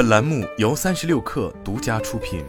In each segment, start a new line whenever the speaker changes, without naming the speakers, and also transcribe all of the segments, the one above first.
本栏目由三十六氪独家出品。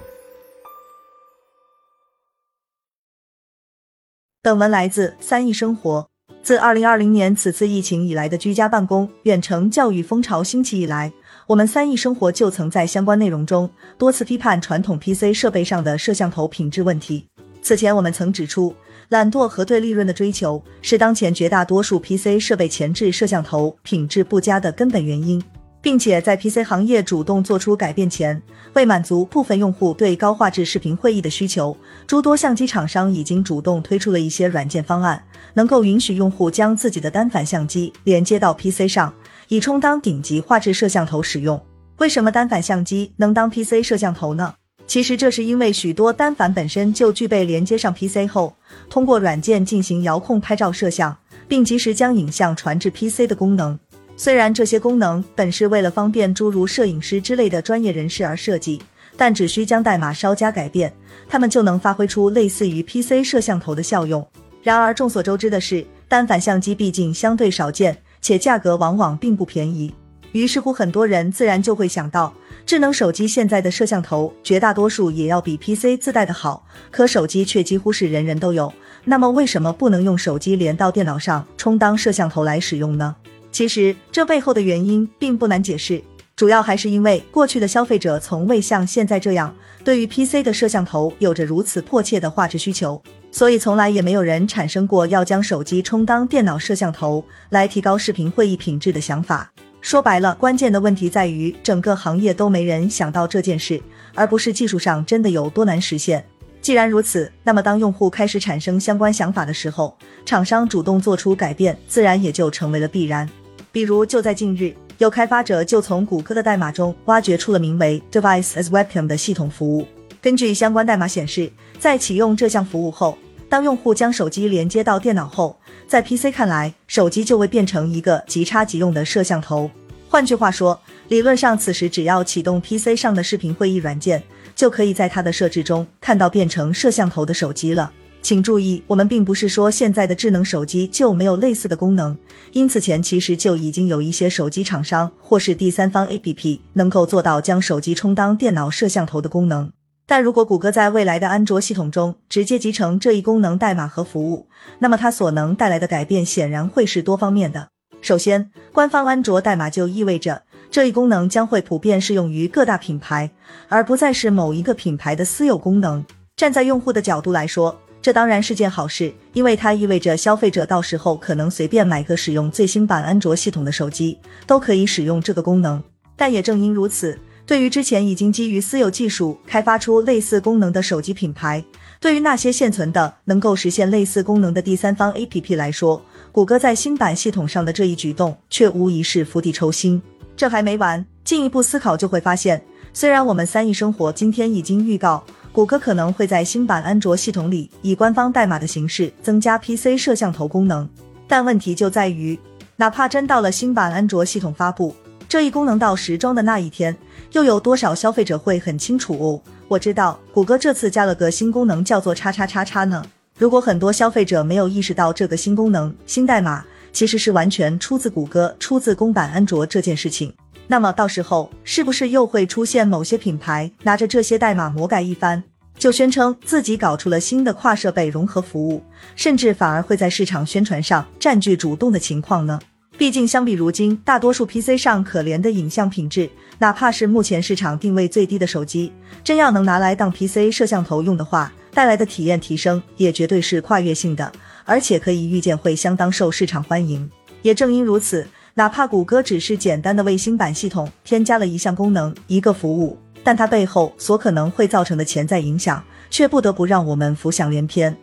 本文来自三亿生活。自二零二零年此次疫情以来的居家办公、远程教育风潮兴起以来，我们三亿生活就曾在相关内容中多次批判传统 PC 设备上的摄像头品质问题。此前，我们曾指出，懒惰和对利润的追求是当前绝大多数 PC 设备前置摄像头品质不佳的根本原因。并且在 PC 行业主动做出改变前，为满足部分用户对高画质视频会议的需求，诸多相机厂商已经主动推出了一些软件方案，能够允许用户将自己的单反相机连接到 PC 上，以充当顶级画质摄像头使用。为什么单反相机能当 PC 摄像头呢？其实这是因为许多单反本身就具备连接上 PC 后，通过软件进行遥控拍照摄像，并及时将影像传至 PC 的功能。虽然这些功能本是为了方便诸如摄影师之类的专业人士而设计，但只需将代码稍加改变，它们就能发挥出类似于 PC 摄像头的效用。然而众所周知的是，单反相机毕竟相对少见，且价格往往并不便宜。于是乎，很多人自然就会想到，智能手机现在的摄像头绝大多数也要比 PC 自带的好，可手机却几乎是人人都有。那么为什么不能用手机连到电脑上充当摄像头来使用呢？其实这背后的原因并不难解释，主要还是因为过去的消费者从未像现在这样对于 PC 的摄像头有着如此迫切的画质需求，所以从来也没有人产生过要将手机充当电脑摄像头来提高视频会议品质的想法。说白了，关键的问题在于整个行业都没人想到这件事，而不是技术上真的有多难实现。既然如此，那么当用户开始产生相关想法的时候，厂商主动做出改变，自然也就成为了必然。比如，就在近日，有开发者就从谷歌的代码中挖掘出了名为 Device as Webcam 的系统服务。根据相关代码显示，在启用这项服务后，当用户将手机连接到电脑后，在 PC 看来，手机就会变成一个即插即用的摄像头。换句话说，理论上此时只要启动 PC 上的视频会议软件，就可以在它的设置中看到变成摄像头的手机了。请注意，我们并不是说现在的智能手机就没有类似的功能，因此前其实就已经有一些手机厂商或是第三方 APP 能够做到将手机充当电脑摄像头的功能。但如果谷歌在未来的安卓系统中直接集成这一功能代码和服务，那么它所能带来的改变显然会是多方面的。首先，官方安卓代码就意味着这一功能将会普遍适用于各大品牌，而不再是某一个品牌的私有功能。站在用户的角度来说，这当然是件好事，因为它意味着消费者到时候可能随便买个使用最新版安卓系统的手机，都可以使用这个功能。但也正因如此，对于之前已经基于私有技术开发出类似功能的手机品牌，对于那些现存的能够实现类似功能的第三方 APP 来说，谷歌在新版系统上的这一举动却无疑是釜底抽薪。这还没完，进一步思考就会发现，虽然我们三亿生活今天已经预告。谷歌可能会在新版安卓系统里以官方代码的形式增加 PC 摄像头功能，但问题就在于，哪怕真到了新版安卓系统发布，这一功能到时装的那一天，又有多少消费者会很清楚哦？我知道谷歌这次加了个新功能，叫做叉叉叉叉呢。如果很多消费者没有意识到这个新功能、新代码其实是完全出自谷歌、出自公版安卓这件事情。那么到时候是不是又会出现某些品牌拿着这些代码魔改一番，就宣称自己搞出了新的跨设备融合服务，甚至反而会在市场宣传上占据主动的情况呢？毕竟相比如今大多数 PC 上可怜的影像品质，哪怕是目前市场定位最低的手机，真要能拿来当 PC 摄像头用的话，带来的体验提升也绝对是跨越性的，而且可以预见会相当受市场欢迎。也正因如此。哪怕谷歌只是简单的为新版系统添加了一项功能、一个服务，但它背后所可能会造成的潜在影响，却不得不让我们浮想联翩。